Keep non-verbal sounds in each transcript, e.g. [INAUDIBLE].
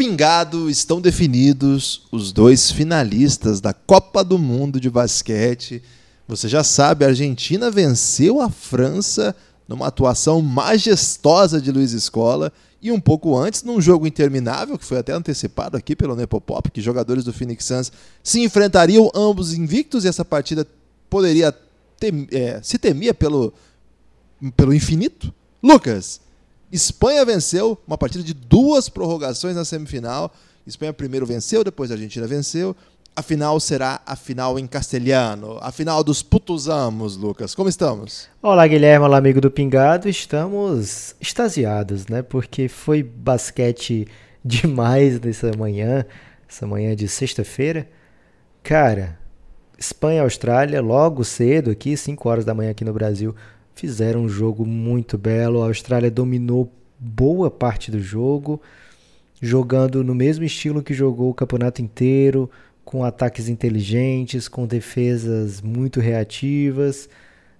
Pingado, estão definidos os dois finalistas da Copa do Mundo de basquete. Você já sabe, a Argentina venceu a França numa atuação majestosa de Luiz Escola e um pouco antes, num jogo interminável, que foi até antecipado aqui pelo Nepopop, que jogadores do Phoenix Suns se enfrentariam ambos invictos e essa partida poderia tem, é, se temia pelo, pelo infinito. Lucas, Espanha venceu uma partida de duas prorrogações na semifinal. Espanha primeiro venceu, depois a Argentina venceu. A final será a final em castelhano, a final dos putuzamos, Lucas. Como estamos? Olá, Guilherme, olá, amigo do Pingado. Estamos extasiados, né? Porque foi basquete demais nessa manhã, essa manhã de sexta-feira. Cara, Espanha Austrália, logo cedo aqui, 5 horas da manhã aqui no Brasil, fizeram um jogo muito belo. A Austrália dominou boa parte do jogo, jogando no mesmo estilo que jogou o campeonato inteiro, com ataques inteligentes, com defesas muito reativas.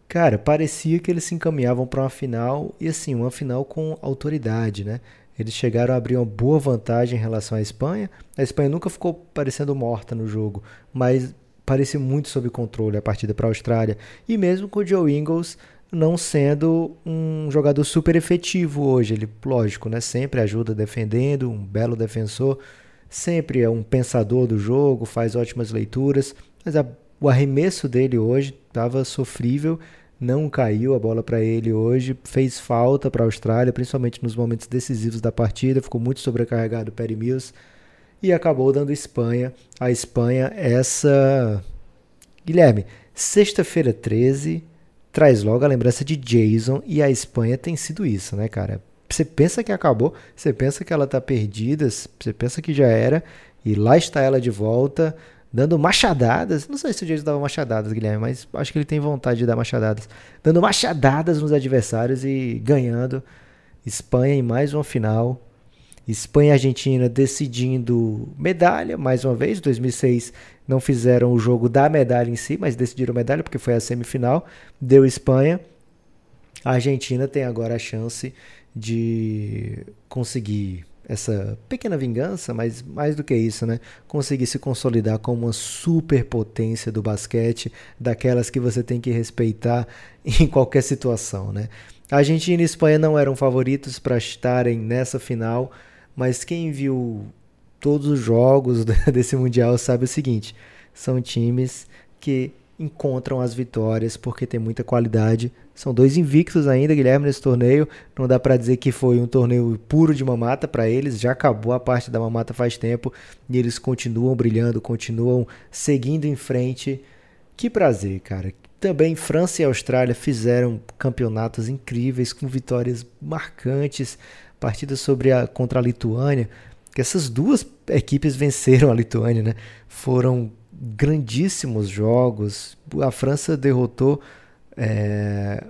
Cara, parecia que eles se encaminhavam para uma final e assim, uma final com autoridade, né? Eles chegaram a abrir uma boa vantagem em relação à Espanha. A Espanha nunca ficou parecendo morta no jogo, mas parecia muito sob controle a partida para a Austrália. E mesmo com o Joe Ingles não sendo um jogador super efetivo hoje. Ele, lógico, né, sempre ajuda defendendo, um belo defensor, sempre é um pensador do jogo, faz ótimas leituras, mas a, o arremesso dele hoje estava sofrível, não caiu a bola para ele hoje, fez falta para a Austrália, principalmente nos momentos decisivos da partida, ficou muito sobrecarregado o Perry Mills e acabou dando Espanha. A Espanha essa Guilherme, sexta-feira 13, traz logo a lembrança de Jason e a Espanha tem sido isso, né, cara? Você pensa que acabou, você pensa que ela tá perdida, você pensa que já era, e lá está ela de volta, dando machadadas. Não sei se o Jason dava machadadas, Guilherme, mas acho que ele tem vontade de dar machadadas. Dando machadadas nos adversários e ganhando. Espanha em mais uma final. Espanha e Argentina decidindo medalha, mais uma vez. 2006 não fizeram o jogo da medalha em si, mas decidiram medalha porque foi a semifinal. Deu Espanha. A Argentina tem agora a chance de conseguir essa pequena vingança, mas mais do que isso, né? Conseguir se consolidar como uma superpotência do basquete, daquelas que você tem que respeitar [LAUGHS] em qualquer situação, né? A Argentina e a Espanha não eram favoritos para estarem nessa final, mas quem viu todos os jogos [LAUGHS] desse mundial sabe o seguinte: são times que encontram as vitórias porque tem muita qualidade. São dois invictos ainda, Guilherme, nesse torneio. Não dá para dizer que foi um torneio puro de mamata para eles. Já acabou a parte da mamata faz tempo e eles continuam brilhando, continuam seguindo em frente. Que prazer, cara. Também França e Austrália fizeram campeonatos incríveis com vitórias marcantes. Partida sobre a contra a Lituânia, que essas duas equipes venceram a Lituânia, né? Foram grandíssimos jogos. A França derrotou é,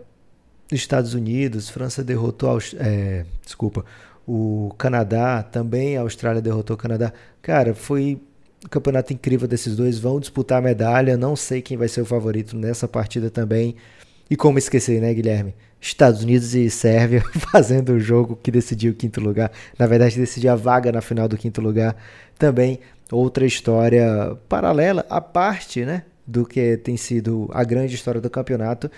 os Estados Unidos, França derrotou, é, desculpa, o Canadá, também a Austrália derrotou o Canadá. Cara, foi um campeonato incrível desses dois. Vão disputar a medalha. Não sei quem vai ser o favorito nessa partida também. E como esquecer, né, Guilherme? Estados Unidos e Sérvia [LAUGHS] fazendo o jogo que decidiu o quinto lugar. Na verdade, decidiu a vaga na final do quinto lugar. Também outra história paralela, à parte, né, do que tem sido a grande história do campeonato,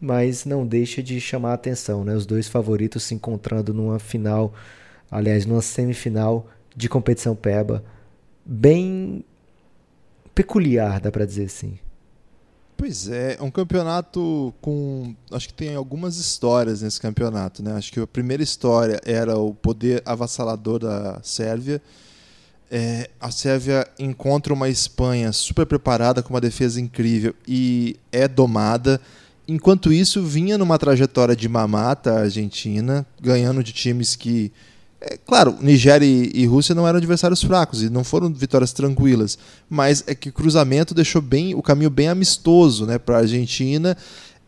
mas não deixa de chamar a atenção, né? Os dois favoritos se encontrando numa final, aliás, numa semifinal de competição PEBA, bem peculiar, dá para dizer assim. Pois é, é um campeonato com. Acho que tem algumas histórias nesse campeonato, né? Acho que a primeira história era o poder avassalador da Sérvia. É, a Sérvia encontra uma Espanha super preparada, com uma defesa incrível e é domada. Enquanto isso, vinha numa trajetória de mamata a Argentina, ganhando de times que é, claro, Nigéria e, e, Rússia não eram adversários fracos e não foram vitórias tranquilas, mas é que o cruzamento deixou bem o caminho bem amistoso né, para a Argentina.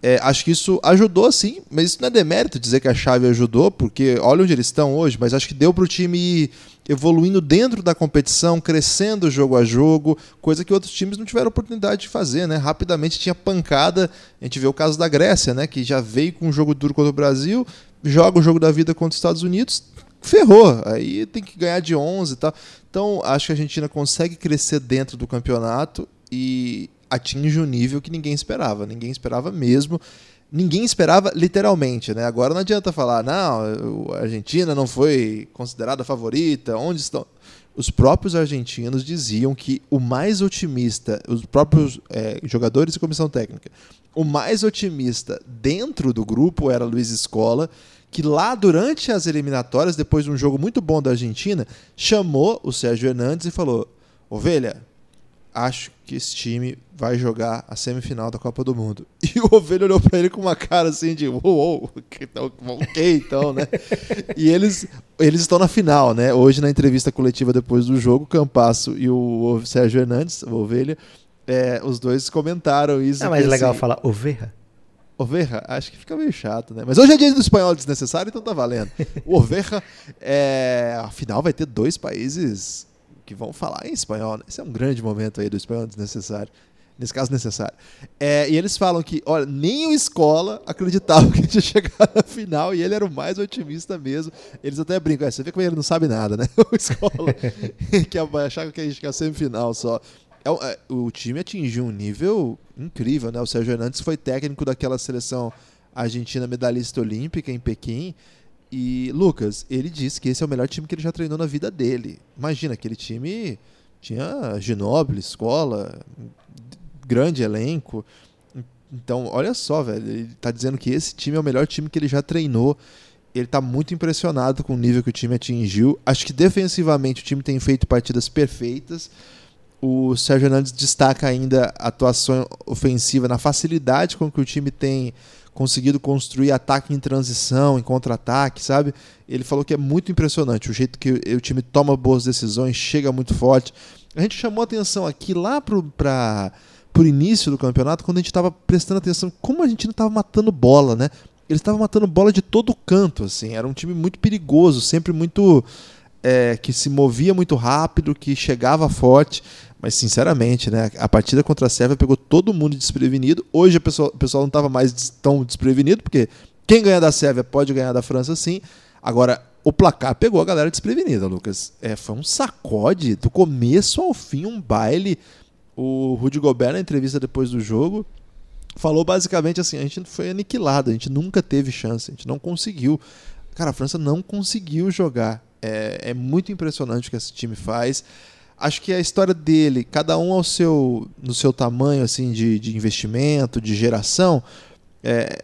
É, acho que isso ajudou sim, mas isso não é demérito dizer que a chave ajudou, porque olha onde eles estão hoje, mas acho que deu para o time ir evoluindo dentro da competição, crescendo jogo a jogo, coisa que outros times não tiveram oportunidade de fazer, né? Rapidamente tinha pancada, a gente vê o caso da Grécia, né? Que já veio com um jogo duro contra o Brasil, joga o jogo da vida contra os Estados Unidos, ferrou. Aí tem que ganhar de 11 e tal. Então, acho que a Argentina consegue crescer dentro do campeonato e atinge um nível que ninguém esperava. Ninguém esperava mesmo. Ninguém esperava literalmente, né? Agora não adianta falar, não, a Argentina não foi considerada favorita, onde estão? Os próprios argentinos diziam que o mais otimista, os próprios é, jogadores e comissão técnica, o mais otimista dentro do grupo era Luiz Escola, que lá durante as eliminatórias, depois de um jogo muito bom da Argentina, chamou o Sérgio Hernandes e falou: Ovelha, acho que esse time vai jogar a semifinal da Copa do Mundo. [LAUGHS] E o Ovelha olhou para ele com uma cara assim de, uou, uou então, ok, então, né? [LAUGHS] e eles, eles estão na final, né? Hoje, na entrevista coletiva depois do jogo, o Campasso e o Sérgio Hernandes, o Ovelha, é, os dois comentaram isso. É mais legal assim, falar Oveja. Oveja, acho que fica meio chato, né? Mas hoje é dia do espanhol desnecessário, então tá valendo. [LAUGHS] O Oveja, é, afinal, vai ter dois países que vão falar em espanhol. Né? Esse é um grande momento aí do espanhol desnecessário. Nesse caso, necessário. É, e eles falam que, olha, nem o Escola acreditava que a gente ia chegar na final e ele era o mais otimista mesmo. Eles até brincam, é, você vê como ele não sabe nada, né? [LAUGHS] O Escola, [LAUGHS] que achava que a gente ia semifinal só. É, é, o time atingiu um nível incrível, né? O Sérgio Hernandes foi técnico daquela seleção argentina medalhista olímpica em Pequim. E, Lucas, ele disse que esse é o melhor time que ele já treinou na vida dele. Imagina, aquele time tinha Ginóbili, escola, grande elenco. Então, olha só, velho, ele tá dizendo que esse time é o melhor time que ele já treinou. Ele tá muito impressionado com o nível que o time atingiu. Acho que defensivamente o time tem feito partidas perfeitas. O Sérgio Hernandes destaca ainda a atuação ofensiva na facilidade com que o time tem conseguido construir ataque em transição, em contra-ataque, sabe? Ele falou que é muito impressionante o jeito que o time toma boas decisões, chega muito forte. A gente chamou atenção aqui lá para o início do campeonato, quando a gente estava prestando atenção como a gente não estava matando bola, né? Eles estavam matando bola de todo canto, assim. Era um time muito perigoso, sempre muito é, que se movia muito rápido, que chegava forte. Mas, sinceramente, né, a partida contra a Sérvia pegou todo mundo desprevenido. Hoje o pessoal, não estava mais tão desprevenido, porque quem ganha da Sérvia pode ganhar da França sim. Agora, o placar pegou a galera desprevenida, Lucas. É, foi um sacode do começo ao fim, um baile. O Rudy Gobert, na entrevista depois do jogo, falou basicamente assim: a gente foi aniquilado, a gente nunca teve chance, a gente não conseguiu. Cara, a França não conseguiu jogar. É, é muito impressionante o que esse time faz acho que a história dele, cada um ao seu, no seu tamanho assim de, de investimento, de geração, é,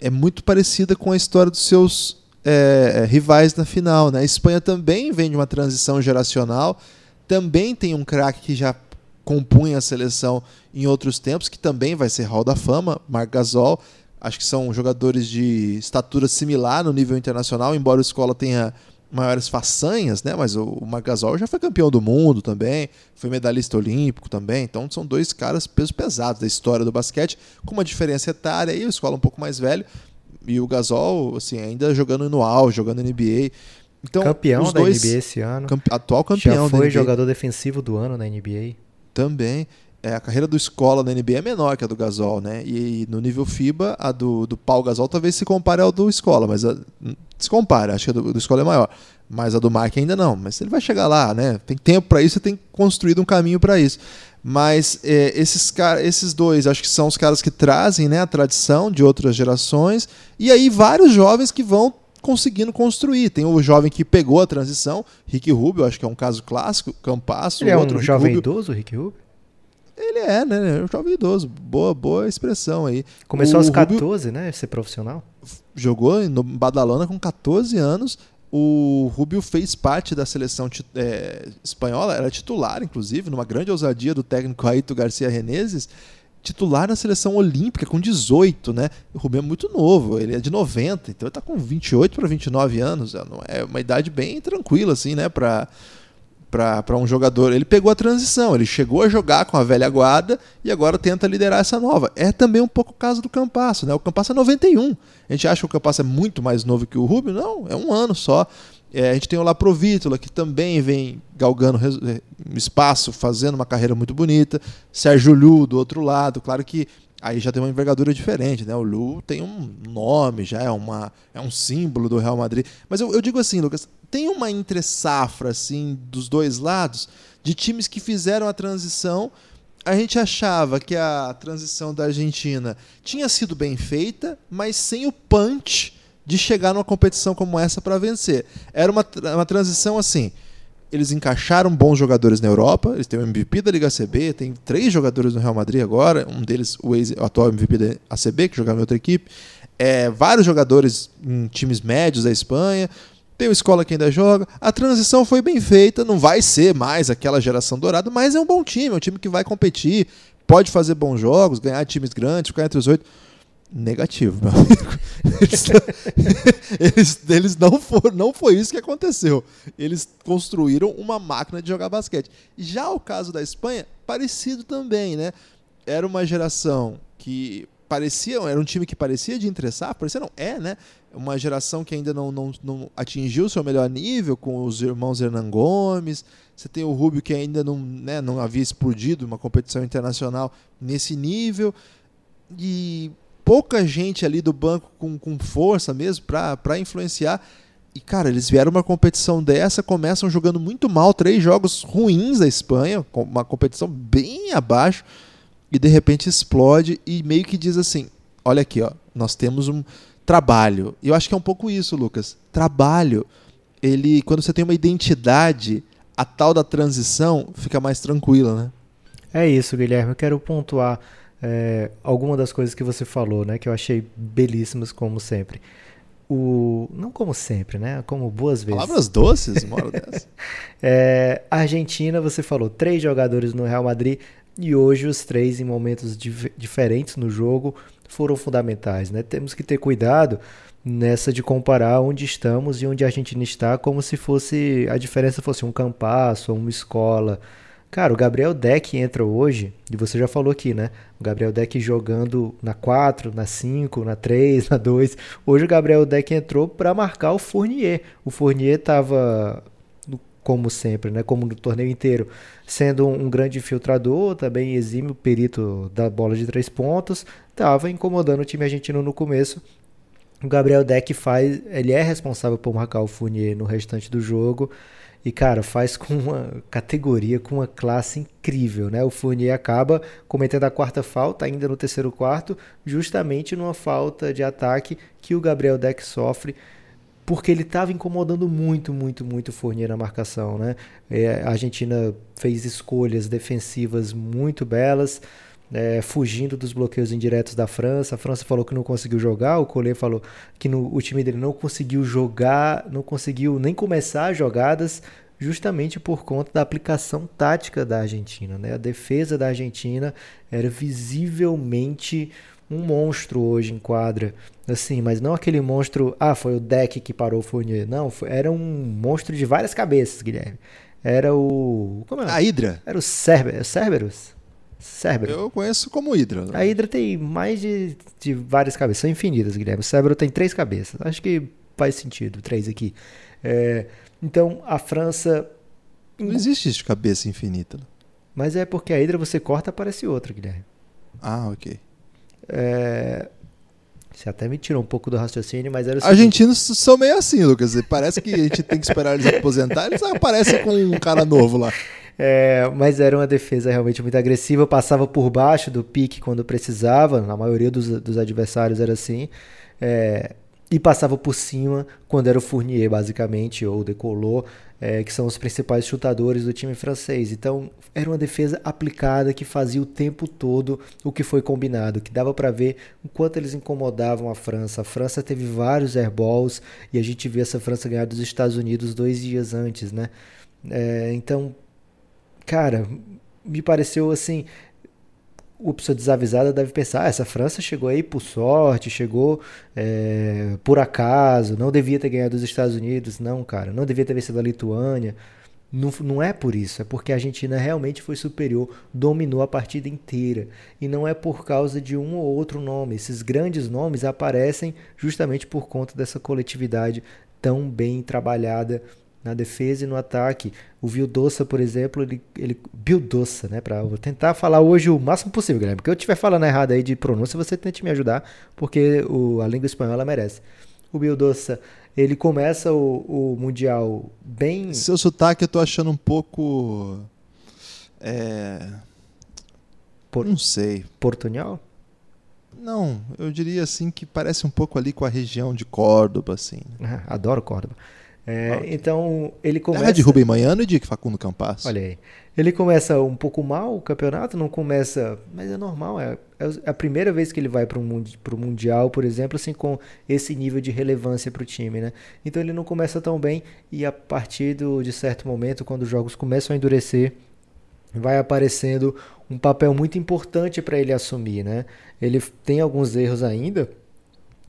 é muito parecida com a história dos seus é, é, rivais na final. Né? A Espanha também vem de uma transição geracional, também tem um craque que já compunha a seleção em outros tempos, que também vai ser Hall da Fama, Marc Gasol. Acho que são jogadores de estatura similar no nível internacional, embora o Escola tenha maiores façanhas, né? Mas o, o Margasol já foi campeão do mundo também, foi medalhista olímpico também. Então são dois caras pesos pesados da história do basquete, com uma diferença etária aí, o escola um pouco mais velho e o Gasol, assim, ainda jogando no auge, jogando NBA. Então, campeão da NBA esse ano. Campe atual campeão Já foi jogador defensivo do ano na NBA. Também. É, a carreira do Escola na NBA é menor que a do Gasol, né? E, no nível FIBA, a do, do Paul Gasol talvez se compare ao do Escola, mas a, se compara, acho que a do, do Escola é maior. Mas a do Mark ainda não. Mas ele vai chegar lá, né? Tem tempo para isso, você tem construído um caminho para isso. Mas é, esses, esses dois, acho que são os caras que trazem né, a tradição de outras gerações. E aí vários jovens que vão conseguindo construir. Tem o jovem que pegou a transição, Rick Rubio, acho que é um caso clássico, Campasso. Ele é outro um jovem Rubio. idoso, Rick Rubio? Ele é, né? É um jovem idoso. Boa, boa expressão aí. Começou o aos 14, Rubio né? Ser profissional. Jogou no Badalona com 14 anos. O Rubio fez parte da seleção é, espanhola, era titular, inclusive, numa grande ousadia do técnico Aito Garcia Reneses, titular na seleção olímpica com 18, né? O Rubio é muito novo, ele é de 90, então ele tá com 28 para 29 anos, é uma idade bem tranquila, assim, né? Pra, para um jogador. Ele pegou a transição, ele chegou a jogar com a velha guarda e agora tenta liderar essa nova. É também um pouco o caso do Campasso, né? O Campasso é 91. A gente acha que o Campasso é muito mais novo que o Rubio? Não, é um ano só. É, a gente tem o Laprovítola, que também vem galgando é, espaço, fazendo uma carreira muito bonita. Sérgio Lu, do outro lado. Claro que aí já tem uma envergadura diferente, né? O Lu tem um nome, já é, uma, é um símbolo do Real Madrid. Mas eu, eu digo assim, Lucas, tem uma entre safra assim dos dois lados de times que fizeram a transição. A gente achava que a transição da Argentina tinha sido bem feita, mas sem o punch de chegar numa competição como essa para vencer. Era uma, uma transição assim. Eles encaixaram bons jogadores na Europa, eles têm o MVP da Liga ACB, tem três jogadores no Real Madrid agora, um deles o, ex, o atual MVP da ACB, que jogava em outra equipe. É, vários jogadores em times médios da Espanha, tem o Escola que ainda joga. A transição foi bem feita, não vai ser mais aquela geração dourada, mas é um bom time, é um time que vai competir, pode fazer bons jogos, ganhar times grandes, ficar entre os oito. Negativo, meu amigo. [LAUGHS] Eles, [LAUGHS] eles, eles, não foram, não foi isso que aconteceu. Eles construíram uma máquina de jogar basquete. Já o caso da Espanha, parecido também, né? Era uma geração que parecia, era um time que parecia de interessar, parecia não, é, né? Uma geração que ainda não, não, não atingiu seu melhor nível, com os irmãos Hernan Gomes. Você tem o Rubio que ainda não, né, não havia explodido uma competição internacional nesse nível. E pouca gente ali do banco com, com força mesmo para influenciar. E, cara, eles vieram uma competição dessa, começam jogando muito mal, três jogos ruins da Espanha, uma competição bem abaixo e de repente explode e meio que diz assim: olha aqui, ó, nós temos um trabalho. E eu acho que é um pouco isso, Lucas. Trabalho, ele, quando você tem uma identidade, a tal da transição fica mais tranquila, né? É isso, Guilherme. Eu quero pontuar é, alguma das coisas que você falou, né? Que eu achei belíssimas, como sempre. O, não como sempre, né? Como boas vezes. Palavras doces, uma hora [LAUGHS] dessa. é, Argentina, você falou, três jogadores no Real Madrid e hoje os três, em momentos dif diferentes no jogo, foram fundamentais. Né? Temos que ter cuidado nessa de comparar onde estamos e onde a Argentina está, como se fosse a diferença fosse um campasso uma escola. Cara, o Gabriel Deck entra hoje, e você já falou aqui, né? O Gabriel Deck jogando na 4, na 5, na 3, [LAUGHS] na 2. Hoje o Gabriel Deck entrou para marcar o Fournier. O Fournier estava como sempre, né, como no torneio inteiro, sendo um, grande infiltrador, também exímio perito da bola de três pontos, estava incomodando o time argentino no começo. O Gabriel Deck faz, ele é responsável por marcar o Fournier no restante do jogo. E, cara, faz com uma categoria, com uma classe incrível, né? O Fournier acaba cometendo a quarta falta, ainda no terceiro quarto, justamente numa falta de ataque que o Gabriel Deck sofre porque ele estava incomodando muito, muito, muito o Fournier na marcação. Né? É, a Argentina fez escolhas defensivas muito belas, é, fugindo dos bloqueios indiretos da França. A França falou que não conseguiu jogar, o Collet falou que no, o time dele não conseguiu jogar, não conseguiu nem começar jogadas, justamente por conta da aplicação tática da Argentina. Né? A defesa da Argentina era visivelmente um monstro hoje em quadra, assim, mas não aquele monstro, ah, foi o deck que parou o Fournier. Não, foi, era um monstro de várias cabeças, Guilherme. Era o. Como é? A Hydra. Era o Cerber, Cerberus. Cerberus. Eu conheço como Hydra. Né? A Hydra tem mais de, de várias cabeças, são infinitas, Guilherme. O Cerberus tem três cabeças. Acho que faz sentido, três aqui. É, então, a França. Não existe isso de cabeça infinita. Mas é porque a Hydra você corta, aparece outra, Guilherme. Ah, ok. É... Você até me tirou um pouco do raciocínio, mas era o seguinte... Argentinos são meio assim, Lucas. Parece que a gente tem que esperar eles [LAUGHS] aposentar, eles aparecem com um cara novo lá. É, mas era uma defesa realmente muito agressiva, passava por baixo do pique quando precisava, na maioria dos, dos adversários era assim. É, e passava por cima quando era o Fournier, basicamente, ou decolou, é, que são os principais chutadores do time francês. Então, era uma defesa aplicada que fazia o tempo todo o que foi combinado, que dava para ver o quanto eles incomodavam a França. A França teve vários airballs e a gente viu essa França ganhar dos Estados Unidos dois dias antes, né? É, então, cara, me pareceu assim o pessoa desavisada deve pensar: ah, essa França chegou aí por sorte, chegou é, por acaso, não devia ter ganhado os Estados Unidos. Não, cara, não devia ter vencido a Lituânia. Não, não é por isso, é porque a Argentina realmente foi superior, dominou a partida inteira. E não é por causa de um ou outro nome. Esses grandes nomes aparecem justamente por conta dessa coletividade tão bem trabalhada na defesa e no ataque. O Vildoça, por exemplo, ele, ele Vildoça, né, para vou tentar falar hoje o máximo possível, Guilherme, porque eu estiver falando errado aí de pronúncia, você tente me ajudar, porque o, a língua espanhola merece. O Vildoça, ele começa o, o mundial bem Seu sotaque eu tô achando um pouco é... Por... não sei. portunhol? Não, eu diria assim que parece um pouco ali com a região de Córdoba, assim. Ah, adoro Córdoba. É, Ok. Então, ele começa. Terra de Rubem Manhano e de Facundo Campas. Olha aí. Ele começa um pouco mal o campeonato, não começa. Mas é normal, é, é a primeira vez que ele vai para o Mundial, por exemplo, assim, com esse nível de relevância para o time, né? Então ele não começa tão bem e a partir do, de certo momento, quando os jogos começam a endurecer, vai aparecendo um papel muito importante para ele assumir, né? Ele tem alguns erros ainda.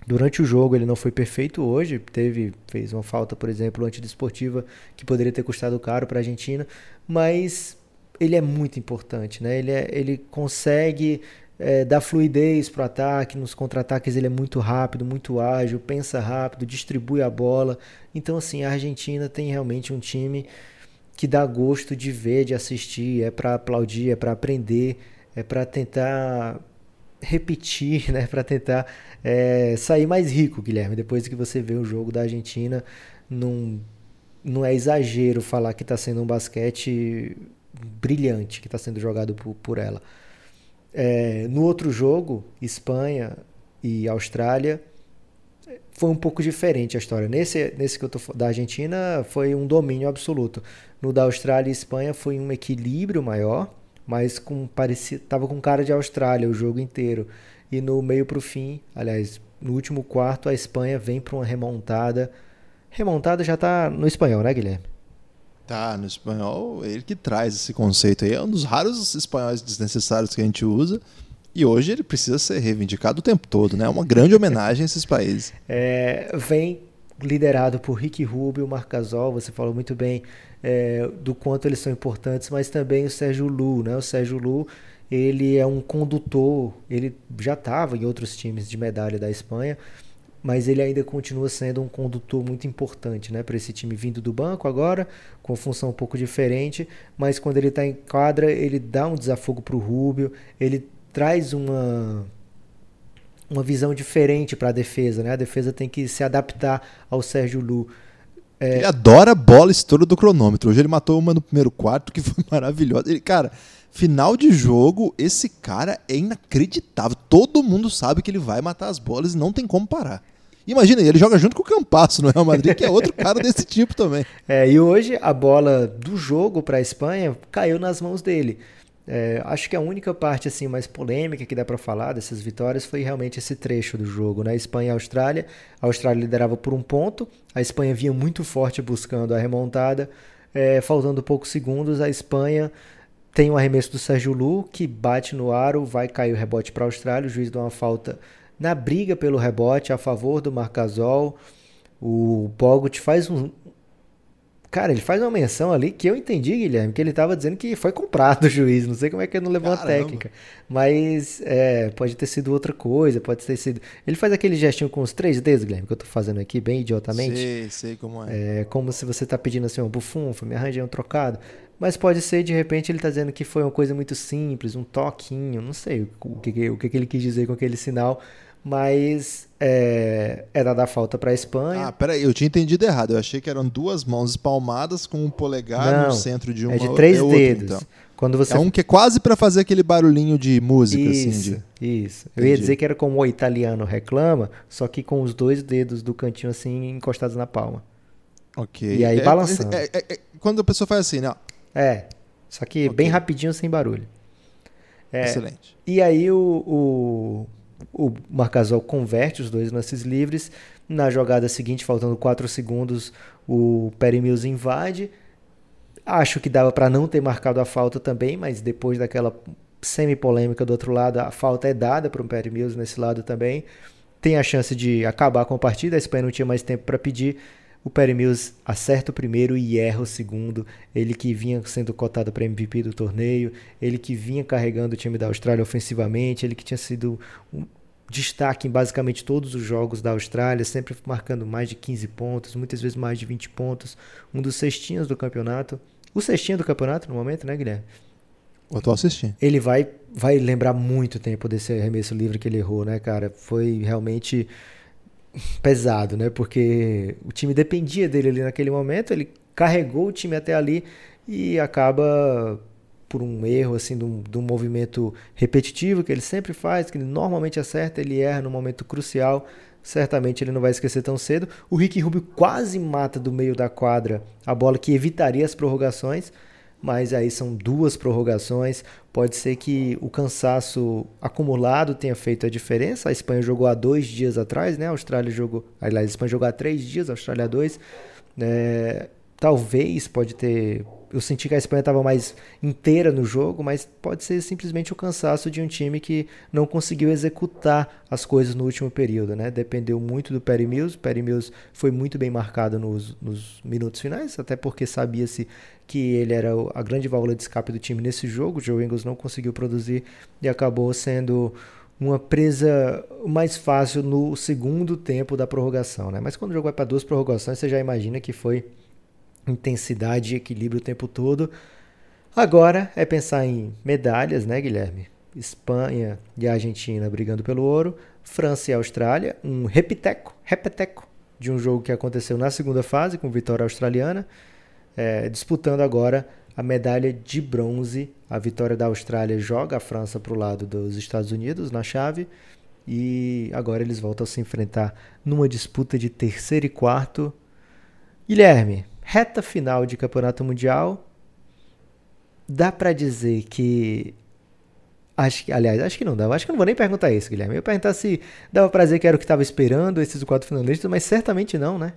Durante o jogo ele não foi perfeito hoje, teve fez uma falta, por exemplo, antidesportiva que poderia ter custado caro para a Argentina, mas ele é muito importante, né? Ele, é, ele consegue é, dar fluidez para o ataque, nos contra-ataques ele é muito rápido, muito ágil, pensa rápido, distribui a bola. Então assim, a Argentina tem realmente um time que dá gosto de ver, de assistir, é para aplaudir, é para aprender, é para tentar repetir, né, para tentar é, sair mais rico, Guilherme. Depois que você vê o jogo da Argentina, não, não é exagero falar que está sendo um basquete brilhante que está sendo jogado por, por ela. É, no outro jogo, Espanha e Austrália, foi um pouco diferente a história. Nesse, nesse que eu tô da Argentina foi um domínio absoluto. No da Austrália e Espanha foi um equilíbrio maior, mas com parecia tava com cara de Austrália o jogo inteiro. E no meio para o fim, aliás, no último quarto a Espanha vem para uma remontada. Remontada já tá no espanhol, né, Guilherme? Tá, no espanhol, ele que traz esse conceito aí. É um dos raros espanhóis desnecessários que a gente usa. E hoje ele precisa ser reivindicado o tempo todo, né? É uma grande homenagem a esses países. É, vem liderado por Ricky Rubio, Marcasol, você falou muito bem é, do quanto eles são importantes, mas também o Sérgio Lu, né? O Sérgio Lu, ele é um condutor, ele já estava em outros times de medalha da Espanha, mas ele ainda continua sendo um condutor muito importante, né? Para esse time vindo do banco agora, com função um pouco diferente, mas quando ele está em quadra, ele dá um desafogo para o Rubio, ele traz uma uma visão diferente para a defesa, né? A defesa tem que se adaptar ao Sérgio Lu. É... Ele adora bola estouro do cronômetro. Hoje ele matou uma no primeiro quarto que foi [LAUGHS] maravilhosa. Ele, cara, final de jogo, esse cara é inacreditável. Todo mundo sabe que ele vai matar as bolas e não tem como parar. Imagina, ele joga junto com o Campasso no Real Madrid, que é outro cara [LAUGHS] desse tipo também. É, e hoje a bola do jogo para a Espanha caiu nas mãos dele. É, acho que a única parte assim mais polêmica que dá para falar dessas vitórias foi realmente esse trecho do jogo, né? Espanha e Austrália. A Austrália liderava por um ponto, a Espanha vinha muito forte buscando a remontada. É, faltando poucos segundos, a Espanha tem um arremesso do Sérgio Lu que bate no aro, vai cair o rebote para a Austrália. O juiz dá uma falta na briga pelo rebote a favor do Marcasol. O Bogut faz um, Cara, ele faz uma menção ali que eu entendi, Guilherme, que ele estava dizendo que foi comprado [LAUGHS] o juiz. Não sei como é que ele não levou Caramba. a técnica. Mas é, pode ter sido outra coisa, pode ter sido. Ele faz aquele gestinho com os três dedos, Guilherme, que eu tô fazendo aqui, bem idiotamente. Sei, sei como é. É como se você tá pedindo assim, um bufunfa, me arranje um trocado. Mas pode ser, de repente, ele tá dizendo que foi uma coisa muito simples, um toquinho, não sei o que, o que ele quis dizer com aquele sinal mas é, era dar falta para a Espanha. Ah, peraí, eu tinha entendido errado. Eu achei que eram duas mãos espalmadas com um polegar Não, no centro de uma. é de três é outro, dedos. então. Quando você É um que é quase para fazer aquele barulhinho de música, isso, assim. De... isso. Eu ia Entendi. dizer que era como o italiano reclama, só que com os dois dedos do cantinho assim encostados na palma. Ok. E aí É- balançando. é- é- é- quando a pessoa faz assim, né? É, só que Ok. bem rapidinho sem barulho. É, Excelente. E aí o, o, o Marcasol converte os dois lances livres. Na jogada seguinte, faltando 4 segundos, o Perry Mills invade. Acho que dava para não ter marcado a falta também, mas depois daquela semi-polêmica do outro lado, a falta é dada para o Perry Mills nesse lado também. Tem a chance de acabar com a partida, a Espanha não tinha mais tempo para pedir, o Perry Mills acerta o primeiro e erra o segundo. Ele que vinha sendo cotado para MVP do torneio, ele que vinha carregando o time da Austrália ofensivamente, ele que tinha sido um destaque em basicamente todos os jogos da Austrália, sempre marcando mais de 15 pontos, muitas vezes mais de 20 pontos, um dos cestinhos do campeonato. O cestinho do campeonato no momento, né, Guilherme? Eu tô assistindo. Ele vai, vai lembrar muito tempo desse arremesso livre que ele errou, né, cara? Foi realmente pesado, né? Porque o time dependia dele ali naquele momento, ele carregou o time até ali e acaba por um erro assim de um, de um, movimento repetitivo que ele sempre faz, que ele normalmente acerta, ele erra no momento crucial. Certamente ele não vai esquecer tão cedo. O Rick Rubio quase mata do meio da quadra a bola que evitaria as prorrogações mas aí são duas prorrogações. Pode ser que o cansaço acumulado tenha feito a diferença. A Espanha jogou há dois dias atrás, né? A Austrália jogou. Aliás, a Espanha jogou há três dias, a Austrália há dois. É, talvez pode ter eu senti que a Espanha estava mais inteira no jogo, mas pode ser simplesmente o cansaço de um time que não conseguiu executar as coisas no último período, né? Dependeu muito do Perry Mills. O Perry Mills foi muito bem marcado nos, nos minutos finais, até porque sabia-se que ele era a grande válvula de escape do time nesse jogo. O Joe Ingles não conseguiu produzir e acabou sendo uma presa mais fácil no segundo tempo da prorrogação, né? Mas quando o jogo vai para duas prorrogações, você já imagina que foi intensidade e equilíbrio o tempo todo. Agora é pensar em medalhas, né, Guilherme? Espanha e Argentina brigando pelo ouro, França e Austrália, um repeteco, repeteco de um jogo que aconteceu na segunda fase com vitória australiana, é, disputando agora a medalha de bronze. A vitória da Austrália joga a França para o lado dos Estados Unidos na chave e agora eles voltam a se enfrentar numa disputa de terceiro e quarto. Guilherme, reta final de campeonato mundial, dá para dizer que Acho que, aliás, acho que não dá. Acho que não vou nem perguntar isso, Guilherme. Eu ia perguntar se dava pra dizer que era o que estava esperando, esses quatro finalistas, mas certamente não, né?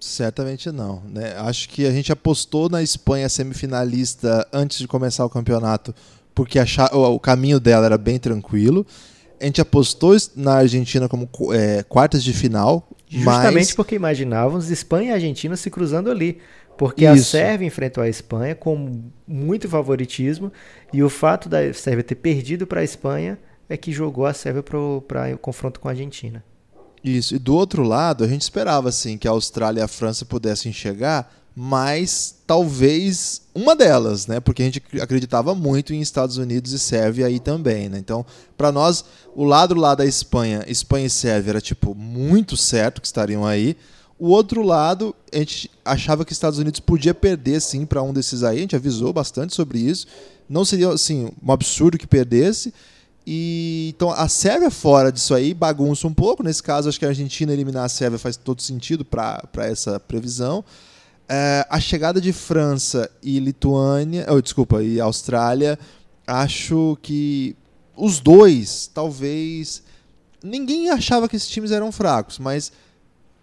Certamente não. Né? Acho que a gente apostou na Espanha semifinalista antes de começar o campeonato, porque achar, o caminho dela era bem tranquilo. A gente apostou na Argentina como é, quartas de final, Justamente Mas... porque imaginávamos Espanha e Argentina se cruzando ali. Porque Isso. a Sérvia enfrentou a Espanha com muito favoritismo e o fato da Sérvia ter perdido para a Espanha é que jogou a Sérvia para o confronto com a Argentina. Isso. E do outro lado, a gente esperava assim que a Austrália e a França pudessem chegar mas talvez uma delas, né? Porque a gente acreditava muito em Estados Unidos e Sérvia aí também, né? Então, para nós, o lado lá da Espanha, Espanha e Sérvia era tipo muito certo que estariam aí. O outro lado, a gente achava que Estados Unidos podia perder sim para um desses aí, a gente avisou bastante sobre isso. Não seria assim um absurdo que perdesse. E então a Sérvia fora disso aí bagunça um pouco. Nesse caso, acho que a Argentina eliminar a Sérvia faz todo sentido para essa previsão. É, a chegada de França e Lituânia, oh, desculpa, e Austrália, acho que os dois, talvez. Ninguém achava que esses times eram fracos, mas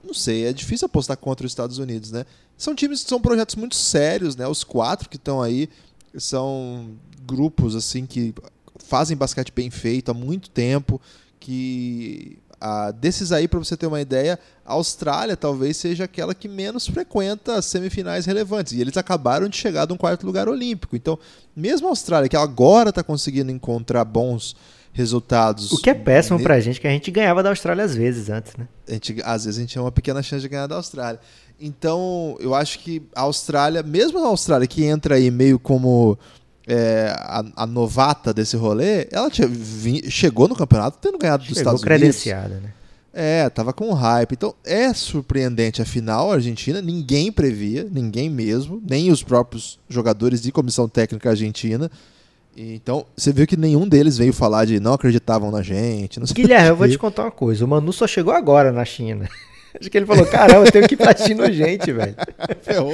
não sei, é difícil apostar contra os Estados Unidos, né? São times que são projetos muito sérios, né? Os quatro que estão aí são grupos assim que fazem basquete bem feito há muito tempo, que ah, desses aí, para você ter uma ideia, a Austrália talvez seja aquela que menos frequenta as semifinais relevantes. E eles acabaram de chegar de um quarto lugar olímpico. Então, mesmo a Austrália, que agora está conseguindo encontrar bons resultados. O que é péssimo para a gente, que a gente ganhava da Austrália às vezes antes, né? A gente, às vezes a gente tinha uma pequena chance de ganhar da Austrália. Então, eu acho que a Austrália, mesmo a Austrália que entra aí meio como é, a, a, novata desse rolê, ela tinha, chegou no campeonato tendo ganhado chegou dos Estados credenciada, Unidos. né? É, tava com hype. Então é surpreendente a final argentina, ninguém previa, ninguém mesmo, nem os próprios jogadores de comissão técnica argentina. Então, você viu que nenhum deles veio falar de não acreditavam na gente. Guilherme, eu vou te contar uma coisa. O Manu só chegou agora na China. Acho que ele falou, caramba, eu tenho que ir pra China urgente, velho. [LAUGHS] Ferrou.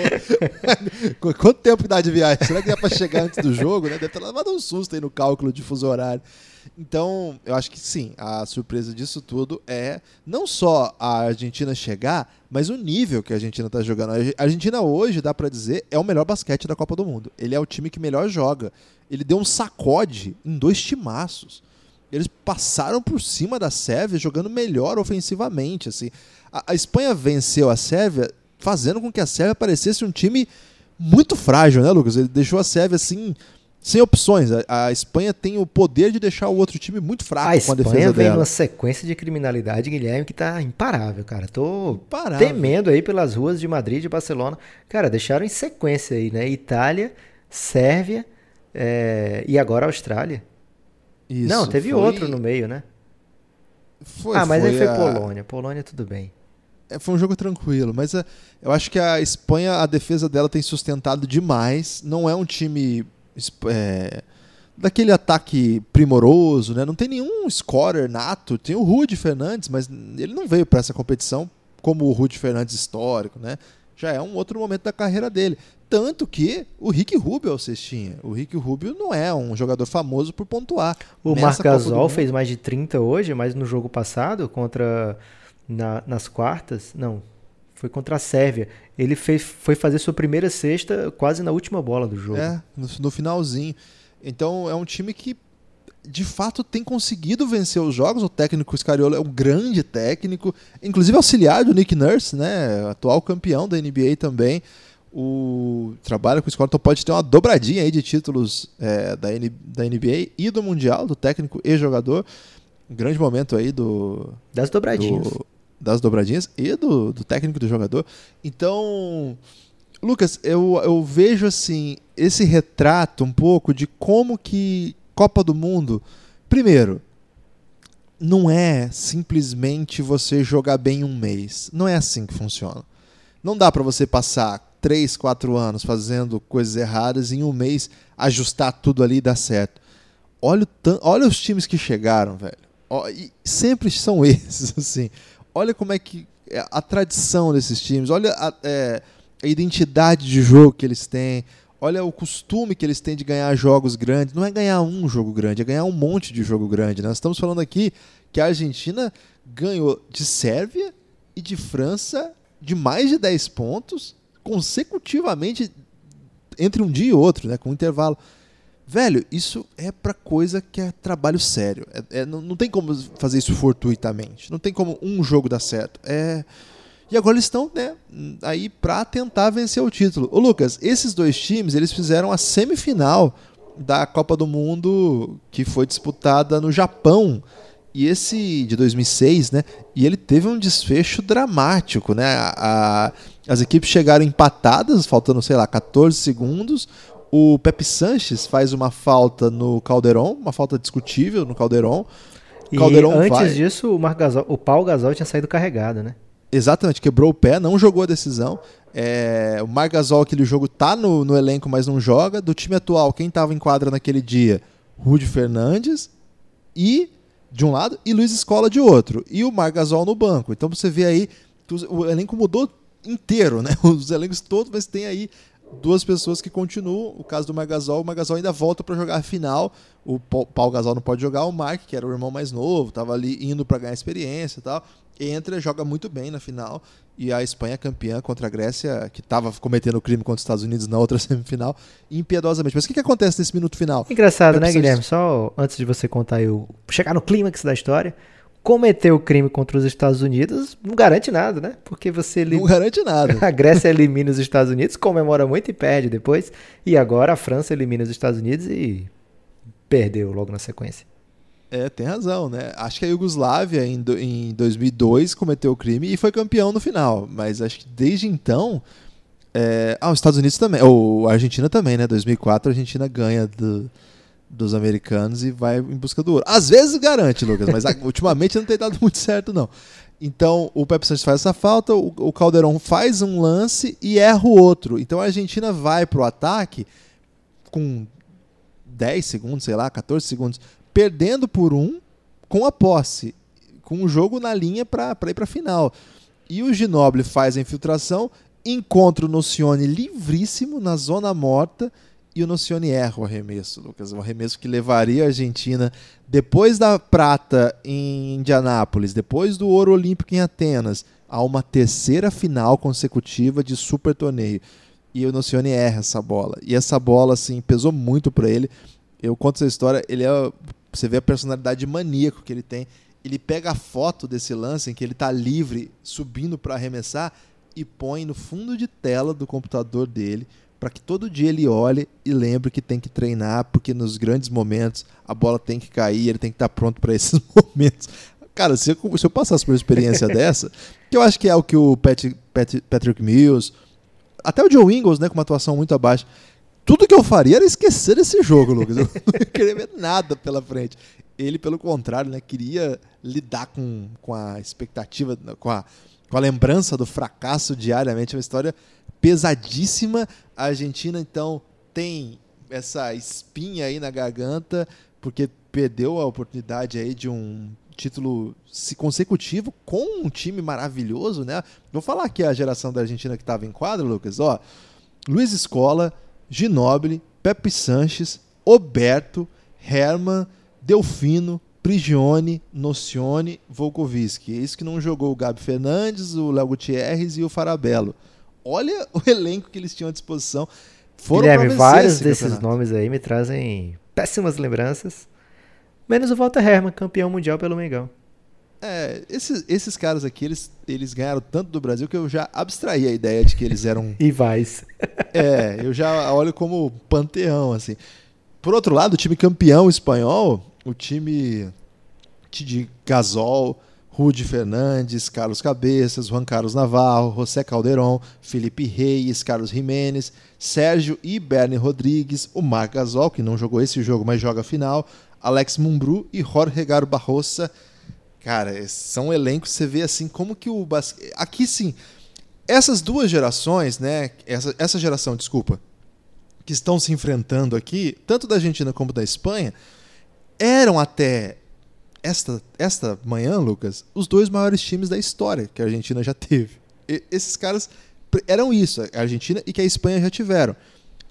[LAUGHS] Quanto tempo dá de viagem? Será que dá pra chegar antes do jogo? Né? Deve ter levado um susto aí no cálculo de fuso horário. Então, eu acho que sim, a surpresa disso tudo é não só a Argentina chegar, mas o nível que a Argentina está jogando. A Argentina hoje, dá para dizer, é o melhor basquete da Copa do Mundo. Ele é o time que melhor joga. Ele deu um sacode em dois timaços. Eles passaram por cima da Sérvia jogando melhor ofensivamente. Assim. A, a Espanha venceu a Sérvia fazendo com que a Sérvia parecesse um time muito frágil, né, Lucas? Ele deixou a Sérvia assim sem opções. A, a, Espanha tem o poder de deixar o outro time muito fraco a com a defesa dela. A Espanha vem numa sequência de criminalidade, Guilherme, que tá imparável, cara. Tô imparável. temendo aí pelas ruas de Madrid e Barcelona. Cara, deixaram em sequência aí, né? Itália, Sérvia é... e agora Austrália. Isso, Não, teve foi... outro no meio, né? Foi, ah, mas foi aí foi a... Polônia. Polônia tudo bem. É, foi um jogo tranquilo, mas é, eu acho que a Espanha, a defesa dela tem sustentado demais. Não é um time é, daquele ataque primoroso, né? Não tem nenhum scorer nato. Tem o Rudy Fernandes, mas ele não veio para essa competição como o Rudy Fernandes histórico, né? Já é um outro momento da carreira dele. Tanto que o Rick Rubio é o cestinha. O Rick Rubio não é um jogador famoso por pontuar. O Marc Gasol fez mais de 30 hoje, mas no jogo passado, contra na, nas quartas, não, foi contra a Sérvia. Ele fez, foi fazer sua primeira cesta quase na última bola do jogo. É, no, no finalzinho. Então é um time que de fato tem conseguido vencer os jogos. O técnico Scariolo é um grande técnico, inclusive auxiliar do Nick Nurse, né? Atual campeão da NBA também. O trabalho com o Scott então pode ter uma dobradinha aí de títulos é, da, N, da NBA e do Mundial, do técnico e jogador. Um grande momento aí do. Das dobradinhas. Do, das dobradinhas e do, do técnico do jogador. Então, Lucas, eu, eu vejo assim esse retrato um pouco de como que Copa do Mundo, primeiro, não é simplesmente você jogar bem um mês. Não é assim que funciona. Não dá para você passar 3, 4 anos fazendo coisas erradas e em um mês ajustar tudo ali e dar certo. Olha, olha os times que chegaram, velho. E sempre são [LAUGHS] esses, assim olha como é que é a tradição desses times, olha a, é, a, identidade de jogo que eles têm, olha o costume que eles têm de ganhar jogos grandes. Não é ganhar um jogo grande, é ganhar um monte de jogo grande. Né? Nós estamos falando aqui que a Argentina ganhou de Sérvia e de França de mais de 10 pontos consecutivamente entre um dia e outro, né, com um intervalo. Velho, isso é pra coisa que é trabalho sério. É, é, não, não tem como fazer isso fortuitamente. Não tem como um jogo dar certo. É. E agora eles estão né, aí para tentar vencer o título. Ô Lucas, esses dois times eles fizeram a semifinal da Copa do Mundo que foi disputada no Japão. E esse de 2006, né? E ele teve um desfecho dramático, né? A, a, as equipes chegaram empatadas, faltando, sei lá, 14 segundos. O Pepe Sanches faz uma falta no Calderon, uma falta discutível no Calderon. E Calderon antes vai... disso, o, Gasol, o Paul Gasol tinha saído carregado, né? Exatamente, quebrou o pé, não jogou a decisão. É, o Marc Gasol, aquele jogo, tá no, no elenco, mas não joga. Do time atual, quem estava em quadra naquele dia? Rudy Fernandes e de um lado e Luiz Escola de outro. E o Marc Gasol no banco. Então você vê aí que o elenco mudou inteiro, né? [LAUGHS] Os elencos todos, mas tem aí duas pessoas que continuam. O caso do Magasol, o Magasol ainda volta para jogar a final. O Paulo Gasol não pode jogar, o Mark, que era o irmão mais novo, estava ali indo para ganhar experiência e tal. Entra, joga muito bem na final. E a Espanha campeã contra a Grécia, que estava cometendo crime contra os Estados Unidos na outra [LAUGHS] semifinal, impiedosamente. Mas o que, que acontece nesse minuto final? Engraçado, é né, Guilherme? Só antes de você contar aí, chegar no clímax da história, cometeu crime contra os Estados Unidos não garante nada, né? Porque você não garante nada. [LAUGHS] A Grécia elimina os Estados Unidos, comemora muito e perde depois, e agora a França elimina os Estados Unidos e perdeu logo na sequência. É, tem razão, né? Acho que a Iugoslávia em, do, em 2002 cometeu o crime e foi campeão no final, mas acho que desde então é... ah, os Estados Unidos também, ou a Argentina também, né? 2004 a Argentina ganha do dos americanos e vai em busca do ouro. Às vezes garante, Lucas, mas [LAUGHS] ultimamente não tem dado muito certo, não. Então o Pepe Santos faz essa falta, o, o Caldeirão faz um lance e erra o outro. Então a Argentina vai para o ataque com 10 segundos, sei lá, 14 segundos, perdendo por um com a posse, com o jogo na linha para ir para final. E o Ginoble faz a infiltração, encontra o Nocione livríssimo na zona morta e o Nocione erra o arremesso, Lucas. Um arremesso que levaria a Argentina, depois da prata em Indianápolis, depois do ouro olímpico em Atenas, a uma terceira final consecutiva de super torneio. E o Nocione erra essa bola. E essa bola, assim, pesou muito para ele. Eu conto essa história, ele é. Você vê a personalidade maníaco que ele tem. Ele pega a foto desse lance em que ele está livre, subindo para arremessar e põe no fundo de tela do computador dele para que todo dia ele olhe e lembre que tem que treinar, porque nos grandes momentos a bola tem que cair, ele tem que estar pronto para esses [LAUGHS] momentos. Cara, se eu, se eu passasse por uma experiência [LAUGHS] dessa, que eu acho que é o que o Pat, Pat, Patrick Mills, até o Joe Ingles, né, com uma atuação muito abaixo, tudo que eu faria era esquecer esse jogo, Lucas. Eu [LAUGHS] não queria ver nada pela frente. Ele, pelo contrário, né, queria lidar com, com a expectativa, com a, com a lembrança do fracasso diariamente. É uma história pesadíssima. A Argentina, então, tem essa espinha aí na garganta, porque perdeu a oportunidade aí de um título consecutivo com um time maravilhoso, né? Vou falar aqui a geração da Argentina que estava em quadro, Lucas. Ó, Luiz Escola, Ginóbili, Pepe Sanches, Oberto, Herman, Delfino, Prigione, Nocione, Volkoviski. Esse que não jogou o Gabi Fernandes, o Léo Gutierrez e o Farabello. Olha [LAUGHS] o elenco que eles tinham à disposição. Foram Guilherme, vários desses campeonato. nomes aí me trazem péssimas lembranças. Menos o Walter Herman, campeão mundial pelo Mengão. É, esses, esses caras aqui, eles, eles ganharam tanto do Brasil que eu já abstraí a ideia de que eles eram. [LAUGHS] Rivais. [LAUGHS] é, eu já olho como panteão, assim. Por outro lado, o time campeão espanhol, o time de Gasol, Rudy Fernandes, Carlos Cabeças, Juan Carlos Navarro, José Calderon, Felipe Reis, Carlos Jiménez, Sérgio e Bernie Rodrigues, o Marc Gasol, que não jogou esse jogo, mas joga a final, Alex Mumbru e Jorge Garo Barrosa. Cara, são elencos, você vê assim como que o basquete... Aqui sim, essas duas gerações, né, essa, essa geração, desculpa, que estão se enfrentando aqui, tanto da Argentina como da Espanha, eram até esta, esta manhã, Lucas, os dois maiores times da história que a Argentina já teve. E, esses caras eram isso, a Argentina e que a Espanha já tiveram.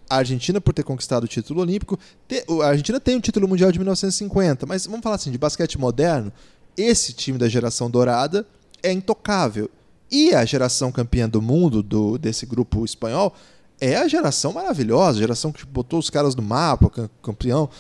A Argentina, por ter conquistado o título olímpico, te, a Argentina tem um título mundial de 1950, mas vamos falar assim, de basquete moderno, esse time da geração dourada é intocável. E a geração campeã do mundo do, desse grupo espanhol é a geração maravilhosa, a geração que botou os caras no mapa, campeão.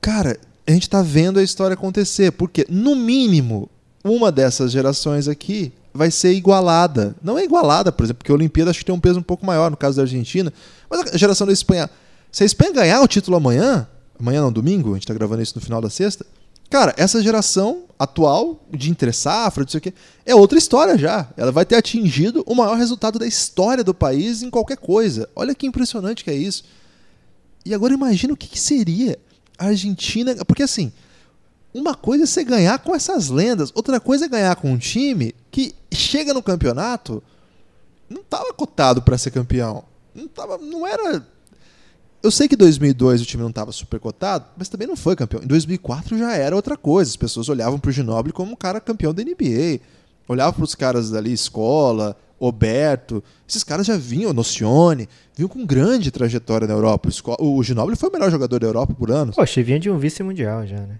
Cara, a gente está vendo a história acontecer, porque, no mínimo, uma dessas gerações aqui vai ser igualada. Não é igualada, por exemplo, porque a Olimpíada acho que tem um peso um pouco maior no caso da Argentina, mas a geração da Espanha. Se a Espanha ganhar o título amanhã, amanhã não, domingo, a gente está gravando isso no final da sexta, cara, essa geração atual, de entre safra, não sei o quê, é outra história já. Ela vai ter atingido o maior resultado da história do país em qualquer coisa. Olha que impressionante que é isso. E agora imagina o que, que seria a Argentina. Porque assim, uma coisa é você ganhar com essas lendas, outra coisa é ganhar com um time que chega no campeonato não estava cotado para ser campeão. Não, tava, não era. Eu sei que em 2002 o time não estava super cotado, mas também não foi campeão. Em 2004 já era outra coisa. As pessoas olhavam para o Ginobili como um cara campeão da NBA. Olhavam para os caras ali, escola, Oberto, esses caras já vinham, Nocione, vinham com grande trajetória na Europa. O Ginobili foi o melhor jogador da Europa por anos. Poxa, vinha de um vice-mundial já, né?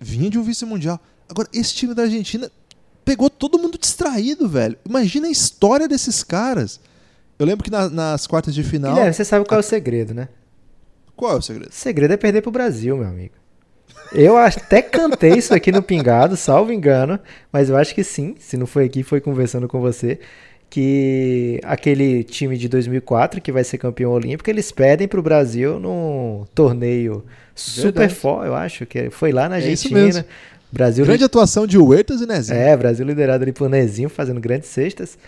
Vinha de um vice-mundial. Agora, esse time da Argentina pegou todo mundo distraído, velho. Imagina a história desses caras. Eu lembro que na, nas quartas de final. Guilherme, você sabe qual a... é o segredo, né? Qual é o segredo? O segredo é perder pro Brasil, meu amigo. Eu até cantei isso aqui no Pingado, salvo engano, mas eu acho que sim. Se não foi aqui, foi conversando com você que aquele time de 2004 que vai ser campeão olímpico, eles pedem para o Brasil num torneio super forte, eu acho, que foi lá na é Argentina. Brasil Grande atuação de Huertas e Nezinho. É, Brasil liderado ali por Nezinho, fazendo grandes cestas.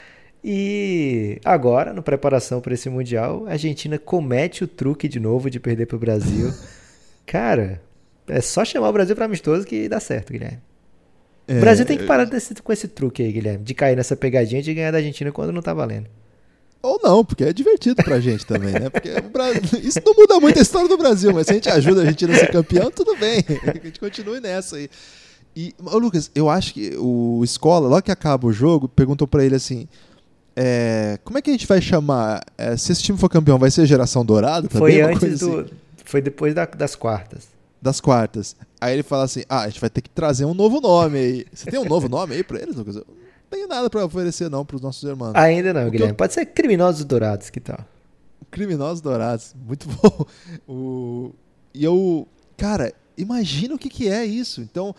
E agora, na preparação para esse Mundial, a Argentina comete o truque de novo de perder para o Brasil. [LAUGHS] Cara, é só chamar o Brasil para amistoso que dá certo, Guilherme. É... O Brasil tem que parar desse, com esse truque aí, Guilherme, de cair nessa pegadinha de ganhar da Argentina quando não tá valendo. Ou não, porque é divertido pra gente também, né? Porque Brasil... isso não muda muito a história do Brasil, mas se a gente ajuda a Argentina a ser campeão, tudo bem. [LAUGHS] A gente continue nessa aí. E, ô, Lucas, eu acho que o Escola, logo que acaba o jogo, perguntou para ele assim: é, como é que a gente vai chamar? É, se esse time for campeão, vai ser geração dourada? Foi antes do. Assim? Foi depois da, das quartas das quartas. Aí ele fala assim: ah, a gente vai ter que trazer um novo nome aí. [LAUGHS] Você tem um novo nome aí pra eles, Lucas? Eu não tenho nada pra oferecer, não, pros nossos irmãos. Ainda não, Guilherme. Eu... Pode ser Criminosos Dourados, que tal? Criminosos Dourados, muito [LAUGHS] bom. O... E eu. Cara, imagina o que, que é isso. Então,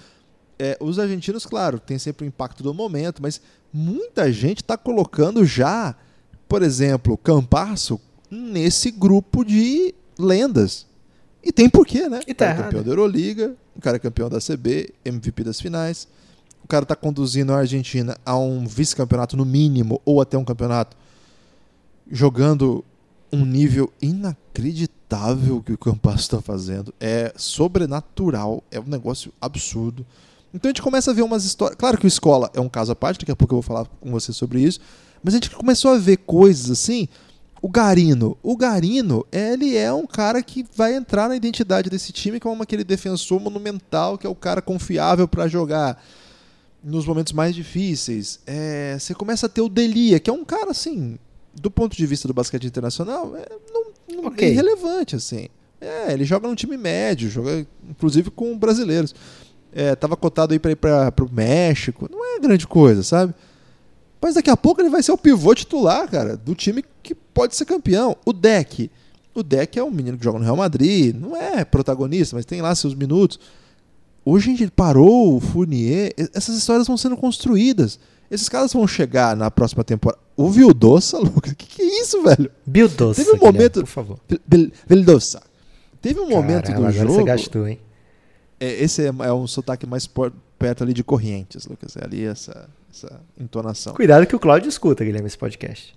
é, os argentinos, claro, tem sempre o impacto do momento, mas muita gente está colocando já, por exemplo, Campasso nesse grupo de lendas. E tem porquê, né? E tá o cara é campeão da Euroliga, o cara é campeão da CB, MVP das finais. O cara está conduzindo a Argentina a um vice-campeonato no mínimo, ou até um campeonato, jogando um nível inacreditável que o Campasso está fazendo. É sobrenatural, é um negócio absurdo. Então a gente começa a ver umas histórias. Claro que o escola é um caso à parte, daqui a pouco eu vou falar com você sobre isso. Mas a gente começou a ver coisas assim o Garino. O Garino, ele é um cara que vai entrar na identidade desse time como aquele defensor monumental, que é o cara confiável para jogar nos momentos mais difíceis. É, você começa a ter o Delia, que é um cara assim, do ponto de vista do basquete internacional, é, não, não okay. é irrelevante assim. É, ele joga num time médio, joga inclusive com brasileiros. É, tava cotado aí para ir para o México, não é grande coisa, sabe? Mas daqui a pouco ele vai ser o pivô titular, cara, do time que pode ser campeão. O Deck. O Deck é um menino que joga no Real Madrid, não é protagonista, mas tem lá seus minutos. Hoje a gente parou o Fournier, essas histórias vão sendo construídas. Esses caras vão chegar na próxima temporada. O Vildoça, [LAUGHS] Lucas, o que, que é isso, velho? Vildoça, Teve um momento, por favor. Vildoça. Teve um momento Caramba, do jogo. Você gastou, hein? É, esse é, é um sotaque mais perto ali de Corrientes, Lucas. É ali essa, essa entonação. Cuidado que o Cláudio escuta, Guilherme, esse podcast.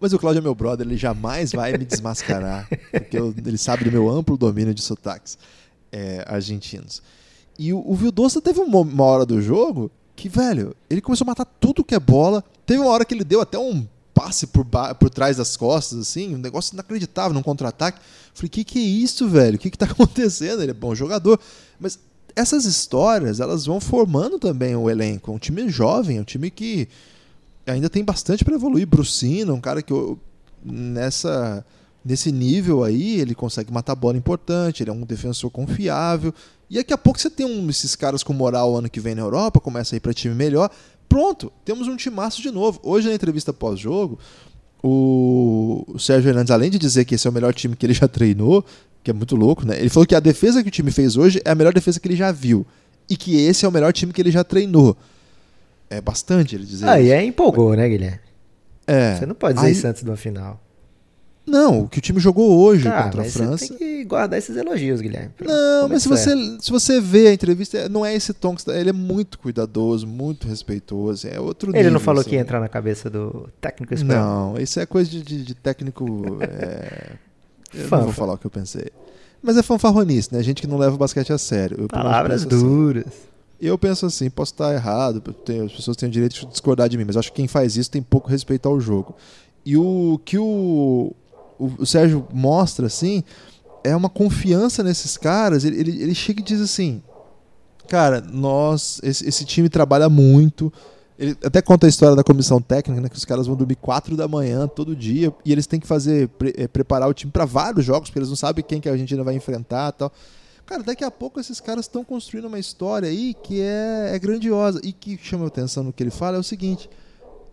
Mas o Cláudio é meu brother, ele jamais vai me desmascarar, [LAUGHS] porque eu, ele sabe do meu amplo domínio de sotaques é, argentinos. E o, o Vildoça teve uma, uma hora do jogo que, velho, ele começou a matar tudo que é bola. Teve uma hora que ele deu até um passe por, por trás das costas, assim, um negócio inacreditável num contra-ataque. Falei, que que é isso, velho? O que que tá [LAUGHS] acontecendo? Ele é bom jogador. Mas essas histórias, elas vão formando também o elenco. Um time jovem, um time que ainda tem bastante para evoluir. Brucino, um cara que nessa nesse nível aí, ele consegue matar bola importante, ele é um defensor confiável. E daqui a pouco você tem um, esses caras com moral ano que vem na Europa, começa a ir para time melhor. Pronto, temos um timaço de novo. Hoje na entrevista pós-jogo, o Sérgio Hernandes, além de dizer que esse é o melhor time que ele já treinou, que é muito louco, né? Ele falou que a defesa que o time fez hoje é a melhor defesa que ele já viu. E que esse é o melhor time que ele já treinou. É bastante ele dizer Aí isso. é empolgou, né, Guilherme? É. Você não pode dizer Aí... isso antes de uma final. Não, o que o time jogou hoje ah, contra a França. Você tem que guardar esses elogios, Guilherme. Não, mas se você, se você vê a entrevista, não é esse tom que ele é muito cuidadoso, muito respeitoso. É outro Ele nível, não falou assim. que ia entrar na cabeça do técnico espanhol. Não, isso é coisa de, de, de técnico. É... eu não vou falar o que eu pensei. Mas é fanfarronice, né? Gente que não leva o basquete a sério. Eu, Palavras duras. Assim, eu penso assim, posso estar errado, tenho, as pessoas têm o direito de discordar de mim, mas acho que quem faz isso tem pouco respeito ao jogo. E o que o o, o Sérgio mostra assim é uma confiança nesses caras. Ele, ele, ele chega e diz assim: Cara, nós, esse, esse, time trabalha muito. Ele até conta a história da comissão técnica, né, que os caras vão dormir 4 da manhã todo dia e eles têm que fazer pre, é, preparar o time para vários jogos, porque eles não sabem quem que a Argentina vai enfrentar tal. Cara, daqui a pouco esses caras estão construindo uma história aí que é, é grandiosa. E que chama a atenção no que ele fala é o seguinte: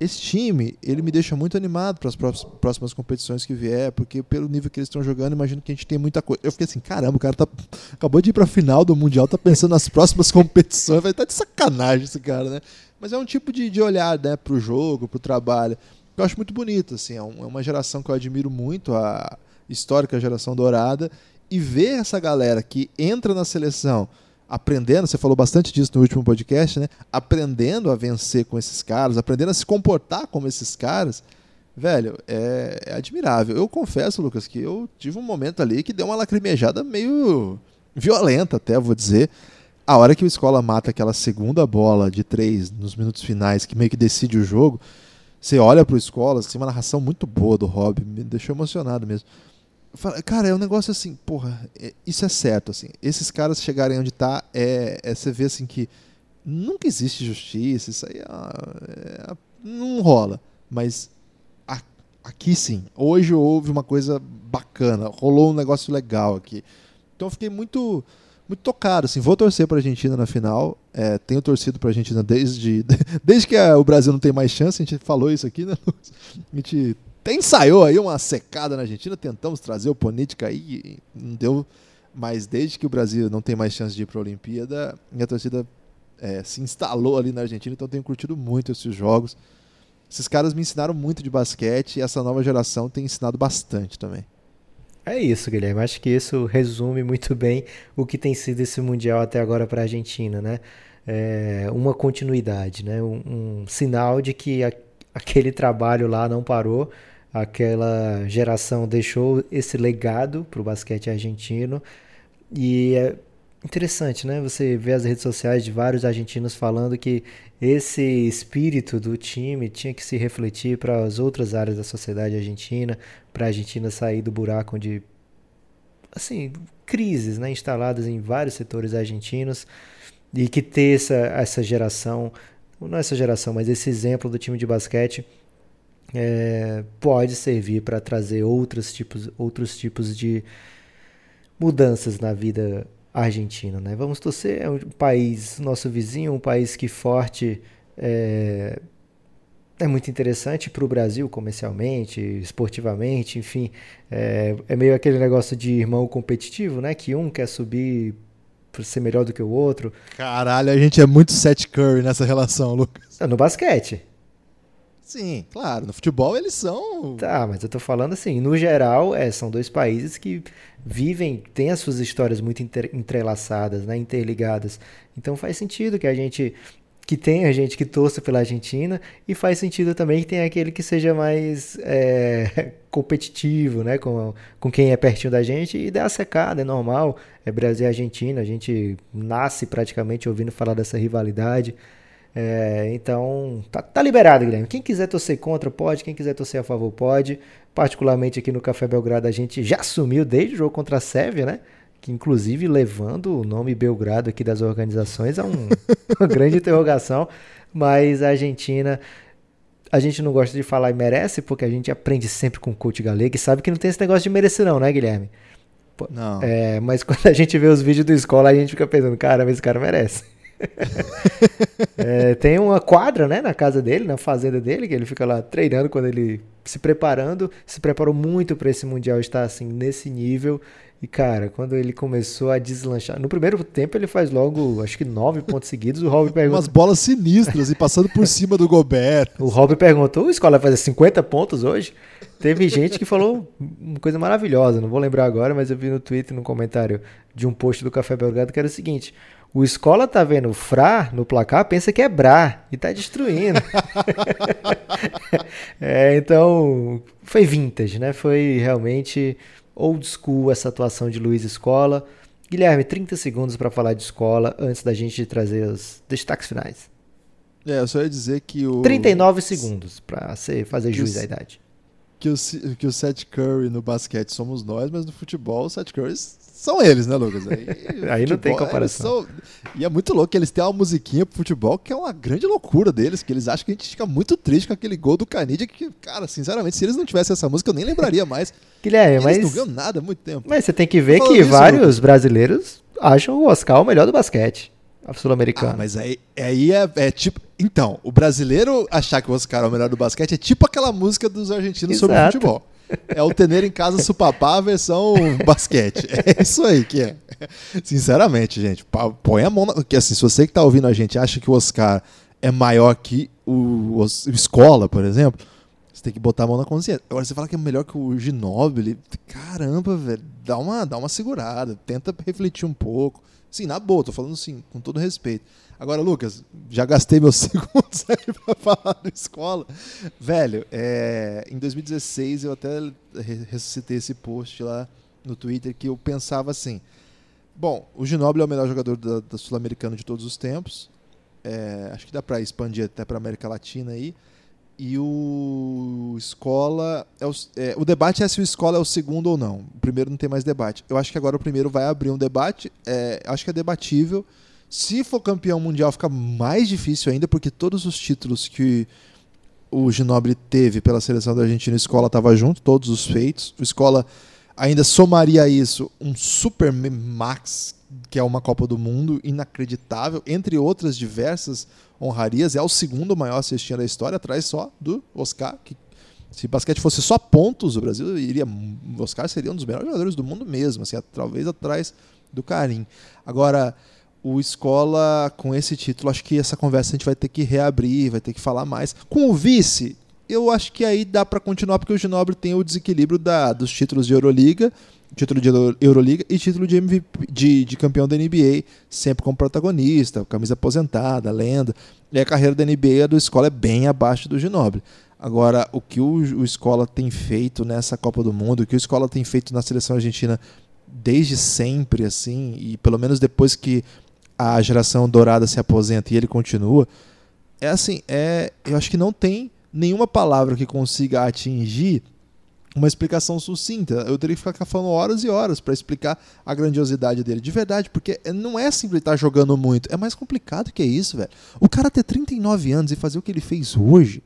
esse time, ele me deixa muito animado para as próximas competições que vier, porque pelo nível que eles estão jogando, imagino que a gente tem muita coisa. Eu fiquei assim, caramba, o cara tá, acabou de ir para a final do Mundial, tá pensando nas próximas [LAUGHS] competições, vai estar tá de sacanagem esse cara, né? Mas é um tipo de, de olhar, né, pro jogo, pro trabalho. Eu acho muito bonito, assim, é, é uma geração que eu admiro muito, a histórica geração dourada, e ver essa galera que entra na seleção aprendendo, você falou bastante disso no último podcast, né? Aprendendo a vencer com esses caras, aprendendo a se comportar como esses caras, velho, é, é, admirável. Eu confesso, Lucas, que eu tive um momento ali que deu uma lacrimejada meio violenta, até vou dizer. A hora que o Escola mata aquela segunda bola de três nos minutos finais, que meio que decide o jogo, você olha pro Escola, assim, uma narração muito boa do Rob, me deixou emocionado mesmo. Cara, é um negócio assim, porra, é, isso é certo, assim. Esses caras chegarem onde tá, é, é você vê assim que nunca existe justiça, isso aí é, é, não rola. Mas a, aqui sim, hoje houve uma coisa bacana, rolou um negócio legal aqui. Então fiquei muito muito tocado, assim, vou torcer para a Argentina na final. É, tenho torcido para a Argentina desde [LAUGHS] desde que a, o Brasil não tem mais chance. A gente falou isso aqui, né? A gente até ensaiou aí uma secada na Argentina, tentamos trazer o Política aí, não deu. Mas desde que o Brasil não tem mais chance de ir para a Olimpíada, minha torcida é, se instalou ali na Argentina, então tenho curtido muito esses jogos. Esses caras me ensinaram muito de basquete e essa nova geração tem ensinado bastante também. É isso, Guilherme. Acho que isso resume muito bem o que tem sido esse Mundial até agora para a Argentina, né? É uma continuidade, né? Um, um sinal de que a, aquele trabalho lá não parou, aquela geração deixou esse legado para o basquete argentino e é interessante, né? Você vê as redes sociais de vários argentinos falando que esse espírito do time tinha que se refletir para as outras áreas da sociedade argentina, para a Argentina sair do buraco de assim, crises, né, instaladas em vários setores argentinos e que ter essa, essa geração, não essa geração, mas esse exemplo do time de basquete é, pode servir para trazer outros tipos, outros tipos de mudanças na vida argentina. Né? Vamos torcer, é um país, nosso vizinho, um país que forte é, é muito interessante para o Brasil comercialmente, esportivamente, enfim. É, é, meio aquele negócio de irmão competitivo, né? Que um quer subir para ser melhor do que o outro. Caralho, a gente é muito Seth Curry nessa relação, Lucas. No basquete. Sim, claro. No futebol eles são. Tá, mas eu tô falando assim, no geral, é, são dois países que vivem, têm as suas histórias muito entrelaçadas, né, interligadas. Então faz sentido que a gente que tenha gente que torça pela Argentina e faz sentido também que tenha aquele que seja mais é, [LAUGHS] competitivo, né, com, com quem é pertinho da gente e dá a secada, é normal. É Brasil e Argentina, a gente nasce praticamente ouvindo falar dessa rivalidade. É, então, tá, tá, liberado, Guilherme. Quem quiser torcer contra, pode. Quem quiser torcer a favor, pode. Particularmente aqui no Café Belgrado, a gente já assumiu desde o jogo contra a Sérvia, né? Que inclusive levando o nome Belgrado aqui das organizações a um, [LAUGHS] uma grande interrogação. Mas a Argentina, a gente não gosta de falar e merece, porque a gente aprende sempre com o coach galego e sabe que não tem esse negócio de merecer, não, né, Guilherme? Não. É, mas [LAUGHS] quando a gente vê os vídeos do escola, a gente fica pensando, cara, esse cara merece. [LAUGHS] é, tem uma quadra, né, na casa dele, na fazenda dele, que ele fica lá treinando quando ele se preparando, se preparou muito para esse mundial estar assim nesse nível. E cara, quando ele começou a deslanchar, no primeiro tempo ele faz logo, acho que nove pontos seguidos. O Rob [LAUGHS] pergunta, umas bolas sinistras e passando por cima do Gobert. O Rob perguntou: "O escola vai fazer 50 pontos hoje?" Teve gente que falou uma coisa maravilhosa, não vou lembrar agora, mas eu vi no Twitter, no comentário de um post do Café Belgrado que era o seguinte: o Escola tá vendo Fra no placar, pensa que é Bra e tá destruindo. [LAUGHS] é, então, foi vintage, né? Foi realmente old school essa atuação de Luiz Escola. Guilherme, 30 segundos para falar de escola antes da gente trazer os destaques finais. É, eu só ia dizer que o. 39 segundos para fazer jus à idade. Que o, que o Seth Curry no basquete somos nós, mas no futebol o Seth Curry são eles, né, Lucas? Aí, [LAUGHS] Aí não tem comparação. São... E é muito louco que eles têm uma musiquinha pro futebol que é uma grande loucura deles, que eles acham que a gente fica muito triste com aquele gol do Canidia, que, cara, sinceramente, se eles não tivessem essa música, eu nem lembraria mais. [LAUGHS] Guilherme, mas... Eles não ganham nada há muito tempo. Mas você tem que ver que vários Lucas. brasileiros acham o Oscar o melhor do basquete sul-americano. Ah, mas aí, aí é, é, tipo. Então, o brasileiro achar que o Oscar é o melhor do basquete é tipo aquela música dos argentinos Exato. sobre futebol. É o Tener em Casa Supapá versão basquete. É isso aí que é. Sinceramente, gente, põe a mão na. Que assim, se você que tá ouvindo a gente acha que o Oscar é maior que o, o Escola, por exemplo, você tem que botar a mão na consciência. Agora você fala que é melhor que o Ginóbili. Caramba, velho, dá uma, dá uma segurada, tenta refletir um pouco. Sim, na boa, tô falando assim, com todo respeito. Agora, Lucas, já gastei meus [LAUGHS] segundos aí pra falar da escola. Velho, é, em 2016 eu até ressuscitei esse post lá no Twitter que eu pensava assim. Bom, o Ginóbili é o melhor jogador da, da Sul-Americana de todos os tempos. É, acho que dá para expandir até para América Latina aí. E o Escola. É o, é, o, debate é se o Escola é o segundo ou não. O primeiro não tem mais debate. Eu acho que agora o primeiro vai abrir um debate. É, acho que é debatível. Se for campeão mundial, fica mais difícil ainda, porque todos os títulos que o Ginobili teve pela seleção da Argentina, o Escola estava junto, todos os feitos. O Escola ainda somaria isso um Super Max, que é uma Copa do Mundo inacreditável, entre outras diversas honrarias. É o segundo maior assistindo da história, atrás só do Oscar, que se basquete fosse só pontos, o Brasil iria. O Oscar seria um dos melhores jogadores do mundo mesmo, assim, talvez atrás do Karim. Agora, o Escola, com esse título, acho que essa conversa a gente vai ter que reabrir, vai ter que falar mais. Com o vice, eu acho que aí dá para continuar, porque o Ginobre tem o desequilíbrio da, dos títulos de Euroliga, título de Euroliga e título de, MVP, de, de campeão da NBA, sempre como protagonista, camisa aposentada, lenda. E a carreira da NBA do Escola é bem abaixo do Ginobre. Agora, o que o, o Escola tem feito nessa Copa do Mundo, o que o Escola tem feito na seleção argentina desde sempre, assim, e pelo menos depois que a geração dourada se aposenta e ele continua, é assim, é, eu acho que não tem nenhuma palavra que consiga atingir uma explicação sucinta. Eu teria que ficar falando horas e horas para explicar a grandiosidade dele. De verdade, porque não é simplesmente estar jogando muito. É mais complicado que isso, velho. O cara ter 39 anos e fazer o que ele fez hoje.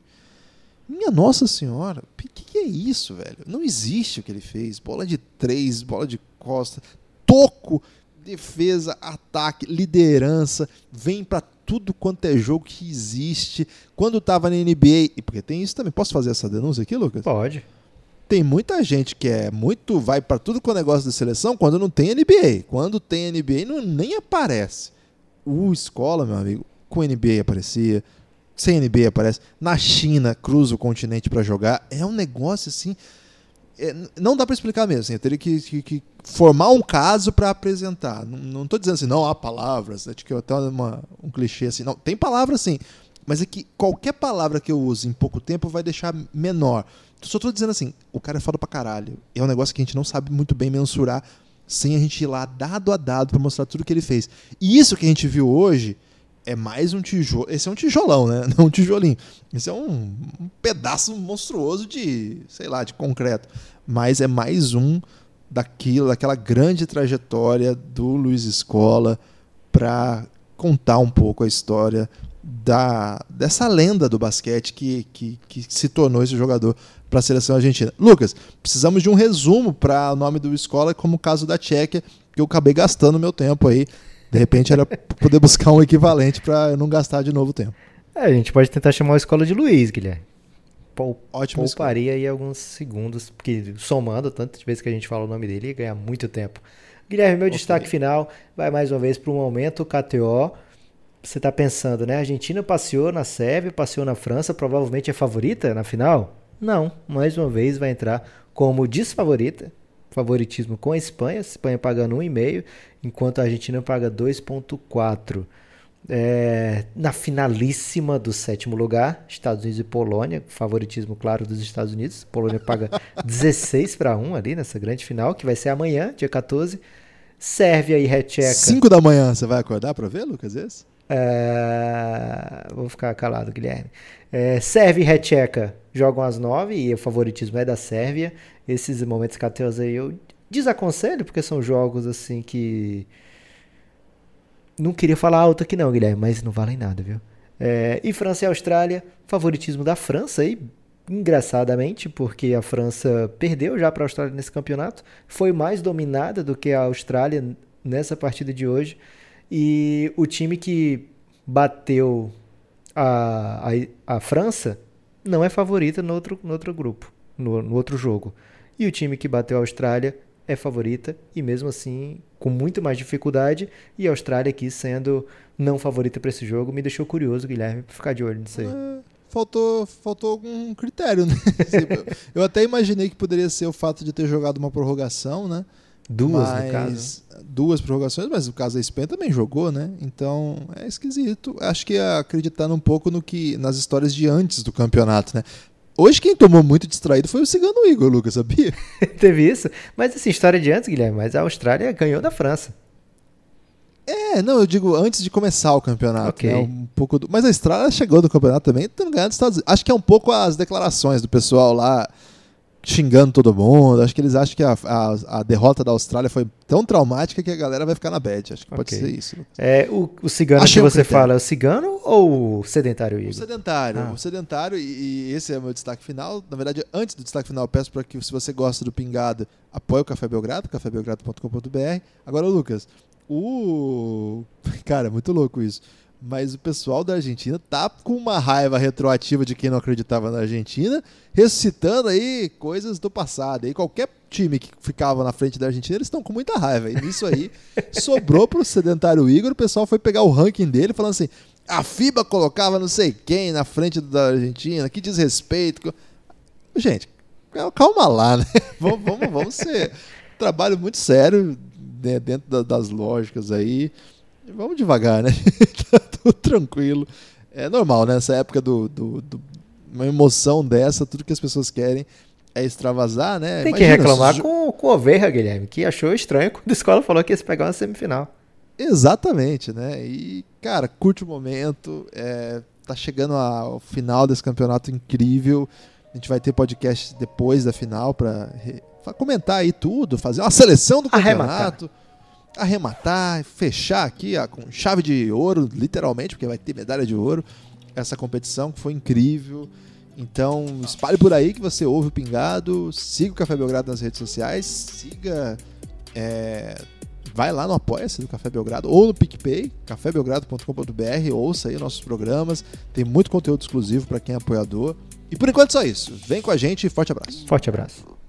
Minha Nossa Senhora, o que, que, é isso, velho? Não existe o que ele fez. Bola de três, bola de costa, toco defesa, ataque, liderança, vem para tudo quanto é jogo que existe. Quando tava na NBA, e porque tem isso também, posso fazer essa denúncia aqui, Lucas? Pode. Tem muita gente que é muito vai para tudo com o negócio de seleção quando não tem NBA. Quando tem NBA não nem aparece. O escola, meu amigo, com NBA aparecia, sem NBA aparece. Na China cruza o continente para jogar. É um negócio assim, é, não dá para explicar mesmo. Assim, eu teria que, que, que formar um caso para apresentar. Não estou dizendo assim, não há palavras. Acho que é até uma, um clichê assim. Não, tem palavras sim. Mas é que qualquer palavra que eu use em pouco tempo vai deixar menor. Só estou dizendo assim, o cara é foda pra caralho. É um negócio que a gente não sabe muito bem mensurar sem a gente ir lá dado a dado para mostrar tudo que ele fez. E isso que a gente viu hoje é mais um tijolo. Esse é um tijolão, né? [LAUGHS] Não um tijolinho. Esse é um, um pedaço monstruoso de, sei lá, de concreto. Mas é mais um daquilo, daquela grande trajetória do Luiz Escola para contar um pouco a história da, dessa lenda do basquete que, que, que se tornou esse jogador para a seleção argentina. Lucas, precisamos de um resumo para o nome do Escola, como o caso da Tchequia, que eu acabei gastando meu tempo aí de repente era [LAUGHS] poder buscar um equivalente para não gastar de novo tempo. É, a gente pode tentar chamar a escola de Luiz, Guilherme. Pou, Ótimo pouparia aí alguns segundos, porque somando tantas vezes que a gente fala o nome dele, ia ganhar muito tempo. Guilherme, meu okay. destaque final vai mais uma vez para o momento KTO. Você está pensando, né? A Argentina passeou na Sérvia, passeou na França, provavelmente é favorita na final? Não, mais uma vez vai entrar como desfavorita favoritismo com a Espanha, a Espanha pagando 1,5, enquanto a Argentina paga 2,4. É, na finalíssima do sétimo lugar, Estados Unidos e Polônia, favoritismo claro dos Estados Unidos. Polônia paga 16 para 1 ali nessa grande final, que vai ser amanhã, dia 14. Sérvia e Recheca. 5 da manhã, você vai acordar para ver, Lucas? Esse? É... Vou ficar calado, Guilherme. É, Sérvia e Recheca jogam às 9 e o favoritismo é da Sérvia. Esses momentos KTOs aí eu desaconselho, porque são jogos assim que. Não queria falar alto aqui não, Guilherme, mas não valem nada, viu? É, e França e Austrália, favoritismo da França aí, engraçadamente, porque a França perdeu já para a Austrália nesse campeonato, foi mais dominada do que a Austrália nessa partida de hoje. E o time que bateu a, a, a França não é favorita no outro, no outro grupo, no, no outro jogo. E o time que bateu a Austrália é favorita e mesmo assim com muito mais dificuldade. E a Austrália aqui sendo não favorita para esse jogo me deixou curioso, Guilherme, para ficar de olho nisso aí. Faltou, faltou algum critério, né? [LAUGHS] Eu até imaginei que poderia ser o fato de ter jogado uma prorrogação, né? Duas, mas, no caso. Duas prorrogações, mas no caso da Espanha também jogou, né? Então é esquisito. Acho que acreditando um pouco no que nas histórias de antes do campeonato, né? Hoje quem tomou muito distraído foi o Cigano Igor, Lucas, sabia? [LAUGHS] Teve isso? Mas assim, história de antes, Guilherme, mas a Austrália ganhou da França. É, não, eu digo antes de começar o campeonato. Okay. Né, um pouco do... Mas a Austrália chegou do campeonato também, tendo ganhado dos Estados Unidos. Acho que é um pouco as declarações do pessoal lá xingando todo mundo. Acho que eles acham que a, a, a, derrota da Austrália foi tão traumática que a galera vai ficar na bad. Acho que okay. pode ser isso. É, o, o cigano Achei que você fala é o cigano ou o sedentário, Igor? O sedentário. Ah. O sedentário, e, e, esse é o meu destaque final. Na verdade, antes do destaque final, eu peço para que, se você gosta do Pingado, apoie o Café Belgrado, cafébelgrado.com.br. Agora, Lucas, o... Cara, é muito louco isso mas o pessoal da Argentina tá com uma raiva retroativa de quem não acreditava na Argentina, ressuscitando aí coisas do passado. E qualquer time que ficava na frente da Argentina, eles estão com muita raiva. E nisso aí, [LAUGHS] sobrou pro sedentário Igor, o pessoal foi pegar o ranking dele, falando assim: a FIBA colocava não sei quem na frente da Argentina, que desrespeito. Gente, calma lá, né? [LAUGHS] vamos, vamos, vamos ser. Trabalho muito sério dentro da, das lógicas aí. Vamos devagar, né? [LAUGHS] tá tudo tranquilo. É normal, né? Essa época do, do, do, uma emoção dessa, tudo que as pessoas querem é extravasar, né? Tem Imagina, que reclamar se... com, com o Verra, Guilherme, que achou estranho quando a escola falou que ia se pegar uma semifinal. Exatamente, né? E, cara, curte o momento. É, tá chegando ao final desse campeonato incrível. A gente vai ter podcast depois da final para comentar aí tudo, fazer uma seleção do campeonato. Arrematar, arrematar fechar aqui ó, com chave de ouro, literalmente, porque vai ter medalha de ouro. Essa competição que foi incrível. Então, espalhe por aí que você ouve o Pingado, siga o Café Belgrado nas redes sociais, siga. É, vai lá no Apoia-se do Café Belgrado ou no PicPay, cafébelgrado.com.br, ouça aí nossos programas, tem muito conteúdo exclusivo para quem é apoiador. E por enquanto só isso. Vem com a gente e forte abraço. Forte abraço.